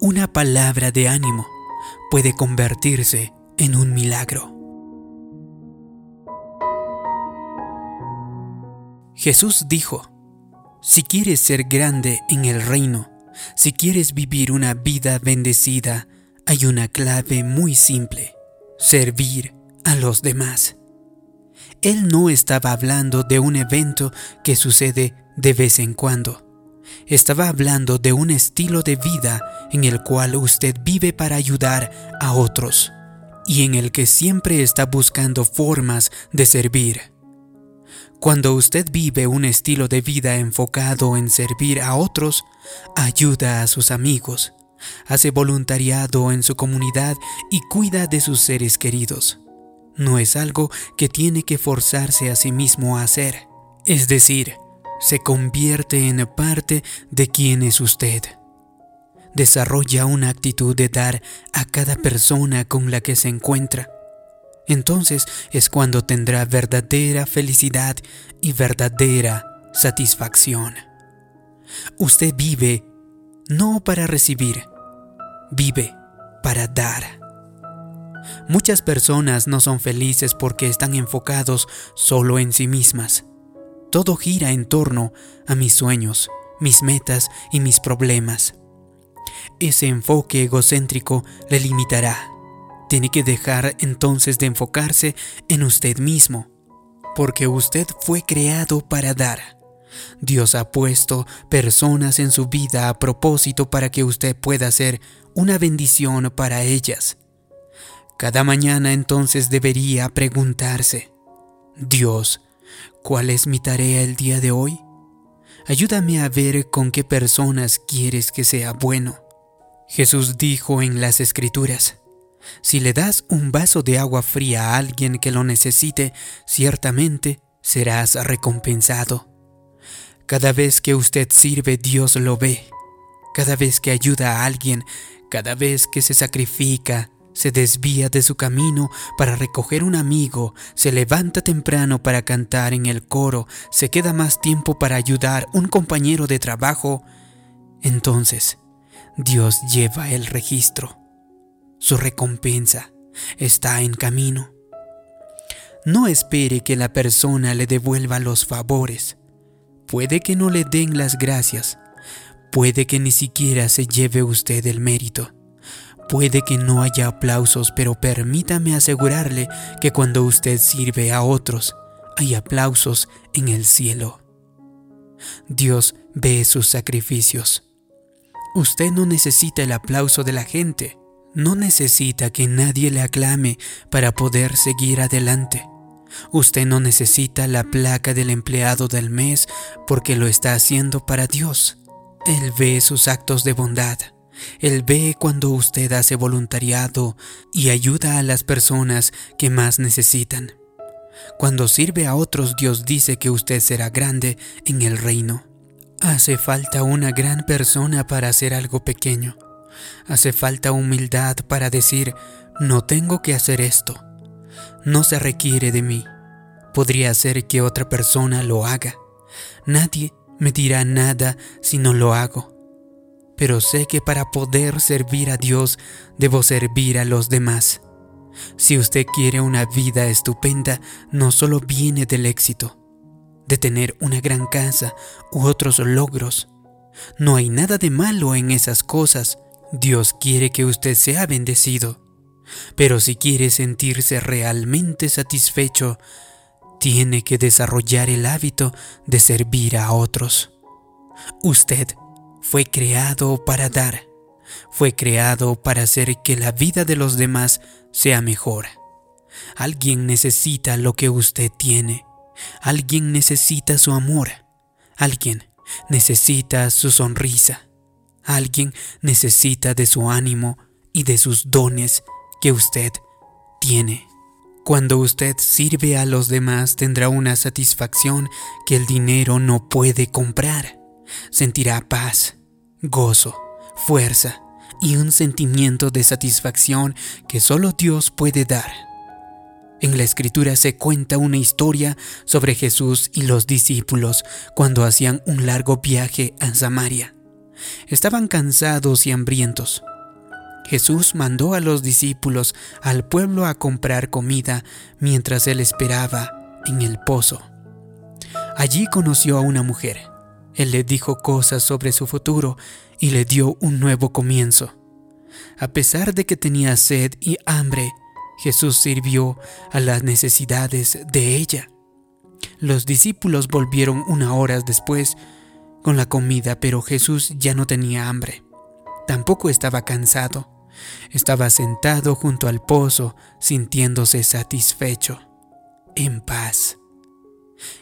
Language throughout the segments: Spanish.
una palabra de ánimo puede convertirse en un milagro. Jesús dijo, si quieres ser grande en el reino, si quieres vivir una vida bendecida, hay una clave muy simple, servir a los demás. Él no estaba hablando de un evento que sucede de vez en cuando. Estaba hablando de un estilo de vida en el cual usted vive para ayudar a otros y en el que siempre está buscando formas de servir. Cuando usted vive un estilo de vida enfocado en servir a otros, ayuda a sus amigos, hace voluntariado en su comunidad y cuida de sus seres queridos. No es algo que tiene que forzarse a sí mismo a hacer. Es decir, se convierte en parte de quien es usted. Desarrolla una actitud de dar a cada persona con la que se encuentra. Entonces es cuando tendrá verdadera felicidad y verdadera satisfacción. Usted vive no para recibir, vive para dar. Muchas personas no son felices porque están enfocados solo en sí mismas. Todo gira en torno a mis sueños, mis metas y mis problemas. Ese enfoque egocéntrico le limitará. Tiene que dejar entonces de enfocarse en usted mismo, porque usted fue creado para dar. Dios ha puesto personas en su vida a propósito para que usted pueda ser una bendición para ellas. Cada mañana entonces debería preguntarse, Dios, ¿Cuál es mi tarea el día de hoy? Ayúdame a ver con qué personas quieres que sea bueno. Jesús dijo en las Escrituras, si le das un vaso de agua fría a alguien que lo necesite, ciertamente serás recompensado. Cada vez que usted sirve, Dios lo ve. Cada vez que ayuda a alguien, cada vez que se sacrifica, se desvía de su camino para recoger un amigo, se levanta temprano para cantar en el coro, se queda más tiempo para ayudar un compañero de trabajo, entonces Dios lleva el registro. Su recompensa está en camino. No espere que la persona le devuelva los favores. Puede que no le den las gracias. Puede que ni siquiera se lleve usted el mérito. Puede que no haya aplausos, pero permítame asegurarle que cuando usted sirve a otros, hay aplausos en el cielo. Dios ve sus sacrificios. Usted no necesita el aplauso de la gente, no necesita que nadie le aclame para poder seguir adelante. Usted no necesita la placa del empleado del mes porque lo está haciendo para Dios. Él ve sus actos de bondad. Él ve cuando usted hace voluntariado y ayuda a las personas que más necesitan. Cuando sirve a otros, Dios dice que usted será grande en el reino. Hace falta una gran persona para hacer algo pequeño. Hace falta humildad para decir, no tengo que hacer esto. No se requiere de mí. Podría ser que otra persona lo haga. Nadie me dirá nada si no lo hago pero sé que para poder servir a Dios debo servir a los demás. Si usted quiere una vida estupenda, no solo viene del éxito, de tener una gran casa u otros logros. No hay nada de malo en esas cosas. Dios quiere que usted sea bendecido. Pero si quiere sentirse realmente satisfecho, tiene que desarrollar el hábito de servir a otros. Usted fue creado para dar, fue creado para hacer que la vida de los demás sea mejor. Alguien necesita lo que usted tiene, alguien necesita su amor, alguien necesita su sonrisa, alguien necesita de su ánimo y de sus dones que usted tiene. Cuando usted sirve a los demás tendrá una satisfacción que el dinero no puede comprar sentirá paz, gozo, fuerza y un sentimiento de satisfacción que solo Dios puede dar. En la escritura se cuenta una historia sobre Jesús y los discípulos cuando hacían un largo viaje a Samaria. Estaban cansados y hambrientos. Jesús mandó a los discípulos al pueblo a comprar comida mientras él esperaba en el pozo. Allí conoció a una mujer. Él le dijo cosas sobre su futuro y le dio un nuevo comienzo. A pesar de que tenía sed y hambre, Jesús sirvió a las necesidades de ella. Los discípulos volvieron una hora después con la comida, pero Jesús ya no tenía hambre. Tampoco estaba cansado. Estaba sentado junto al pozo, sintiéndose satisfecho, en paz.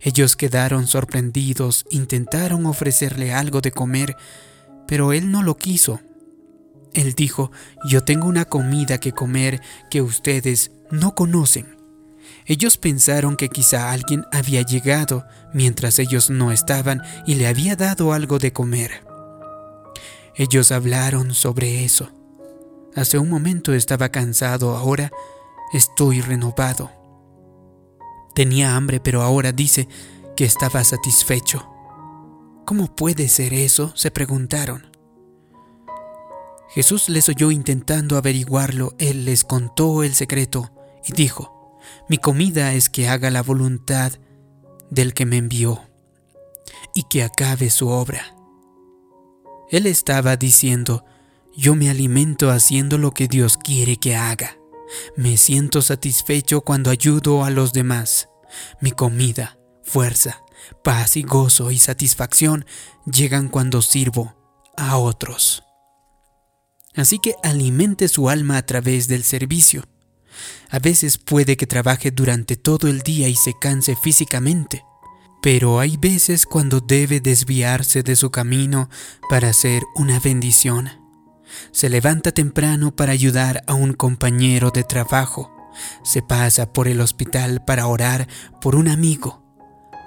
Ellos quedaron sorprendidos, intentaron ofrecerle algo de comer, pero él no lo quiso. Él dijo, yo tengo una comida que comer que ustedes no conocen. Ellos pensaron que quizá alguien había llegado mientras ellos no estaban y le había dado algo de comer. Ellos hablaron sobre eso. Hace un momento estaba cansado, ahora estoy renovado. Tenía hambre, pero ahora dice que estaba satisfecho. ¿Cómo puede ser eso? se preguntaron. Jesús les oyó intentando averiguarlo, él les contó el secreto y dijo, mi comida es que haga la voluntad del que me envió y que acabe su obra. Él estaba diciendo, yo me alimento haciendo lo que Dios quiere que haga. Me siento satisfecho cuando ayudo a los demás. Mi comida, fuerza, paz y gozo y satisfacción llegan cuando sirvo a otros. Así que alimente su alma a través del servicio. A veces puede que trabaje durante todo el día y se canse físicamente, pero hay veces cuando debe desviarse de su camino para hacer una bendición. Se levanta temprano para ayudar a un compañero de trabajo. Se pasa por el hospital para orar por un amigo.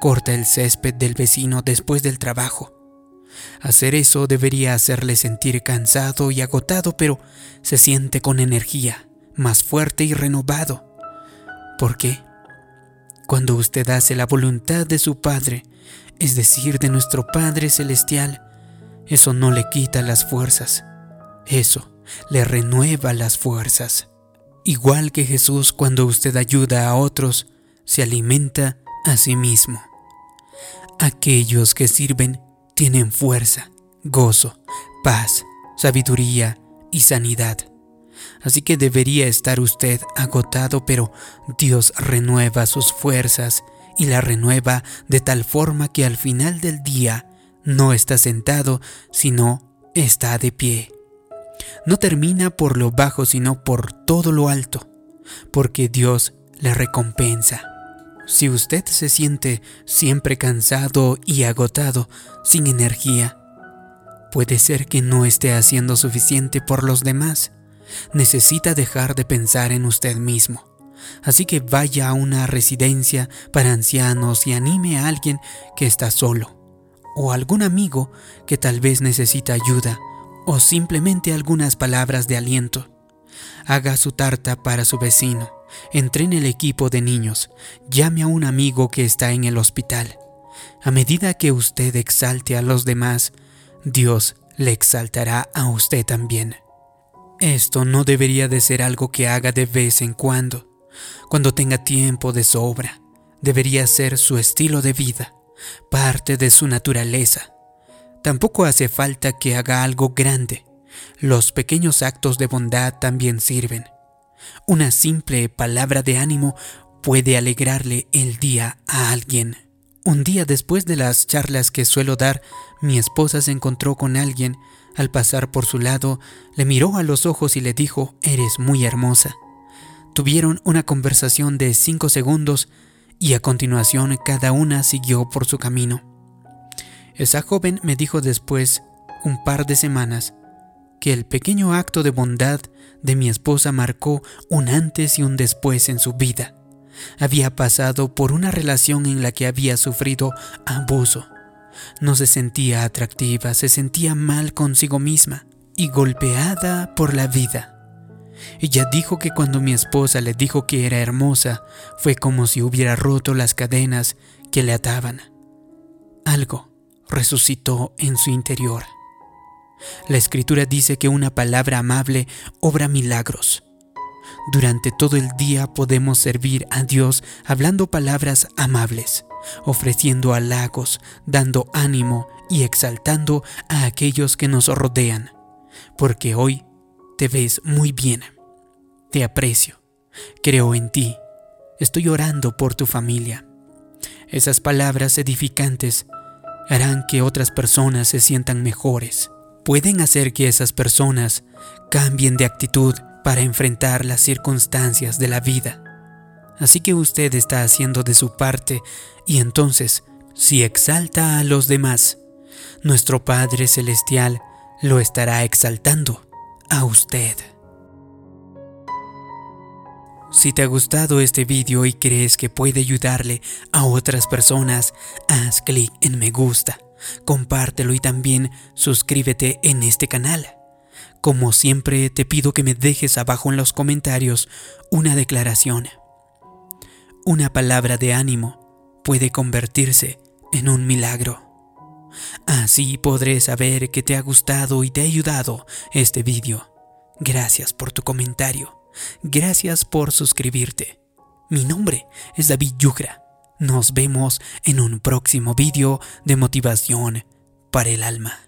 Corta el césped del vecino después del trabajo. Hacer eso debería hacerle sentir cansado y agotado, pero se siente con energía, más fuerte y renovado. ¿Por qué? Cuando usted hace la voluntad de su Padre, es decir, de nuestro Padre Celestial, eso no le quita las fuerzas, eso le renueva las fuerzas. Igual que Jesús cuando usted ayuda a otros, se alimenta a sí mismo. Aquellos que sirven tienen fuerza, gozo, paz, sabiduría y sanidad. Así que debería estar usted agotado, pero Dios renueva sus fuerzas y la renueva de tal forma que al final del día no está sentado, sino está de pie no termina por lo bajo, sino por todo lo alto, porque Dios le recompensa. Si usted se siente siempre cansado y agotado, sin energía, puede ser que no esté haciendo suficiente por los demás. Necesita dejar de pensar en usted mismo. Así que vaya a una residencia para ancianos y anime a alguien que está solo, o algún amigo que tal vez necesita ayuda o simplemente algunas palabras de aliento. Haga su tarta para su vecino, entrene el equipo de niños, llame a un amigo que está en el hospital. A medida que usted exalte a los demás, Dios le exaltará a usted también. Esto no debería de ser algo que haga de vez en cuando, cuando tenga tiempo de sobra. Debería ser su estilo de vida, parte de su naturaleza. Tampoco hace falta que haga algo grande. Los pequeños actos de bondad también sirven. Una simple palabra de ánimo puede alegrarle el día a alguien. Un día después de las charlas que suelo dar, mi esposa se encontró con alguien. Al pasar por su lado, le miró a los ojos y le dijo, Eres muy hermosa. Tuvieron una conversación de cinco segundos y a continuación cada una siguió por su camino. Esa joven me dijo después, un par de semanas, que el pequeño acto de bondad de mi esposa marcó un antes y un después en su vida. Había pasado por una relación en la que había sufrido abuso. No se sentía atractiva, se sentía mal consigo misma y golpeada por la vida. Ella dijo que cuando mi esposa le dijo que era hermosa, fue como si hubiera roto las cadenas que le ataban. Algo resucitó en su interior. La escritura dice que una palabra amable obra milagros. Durante todo el día podemos servir a Dios hablando palabras amables, ofreciendo halagos, dando ánimo y exaltando a aquellos que nos rodean, porque hoy te ves muy bien. Te aprecio, creo en ti, estoy orando por tu familia. Esas palabras edificantes harán que otras personas se sientan mejores. Pueden hacer que esas personas cambien de actitud para enfrentar las circunstancias de la vida. Así que usted está haciendo de su parte y entonces, si exalta a los demás, nuestro Padre Celestial lo estará exaltando a usted. Si te ha gustado este vídeo y crees que puede ayudarle a otras personas, haz clic en me gusta, compártelo y también suscríbete en este canal. Como siempre te pido que me dejes abajo en los comentarios una declaración. Una palabra de ánimo puede convertirse en un milagro. Así podré saber que te ha gustado y te ha ayudado este vídeo. Gracias por tu comentario. Gracias por suscribirte. Mi nombre es David Yugra. Nos vemos en un próximo vídeo de motivación para el alma.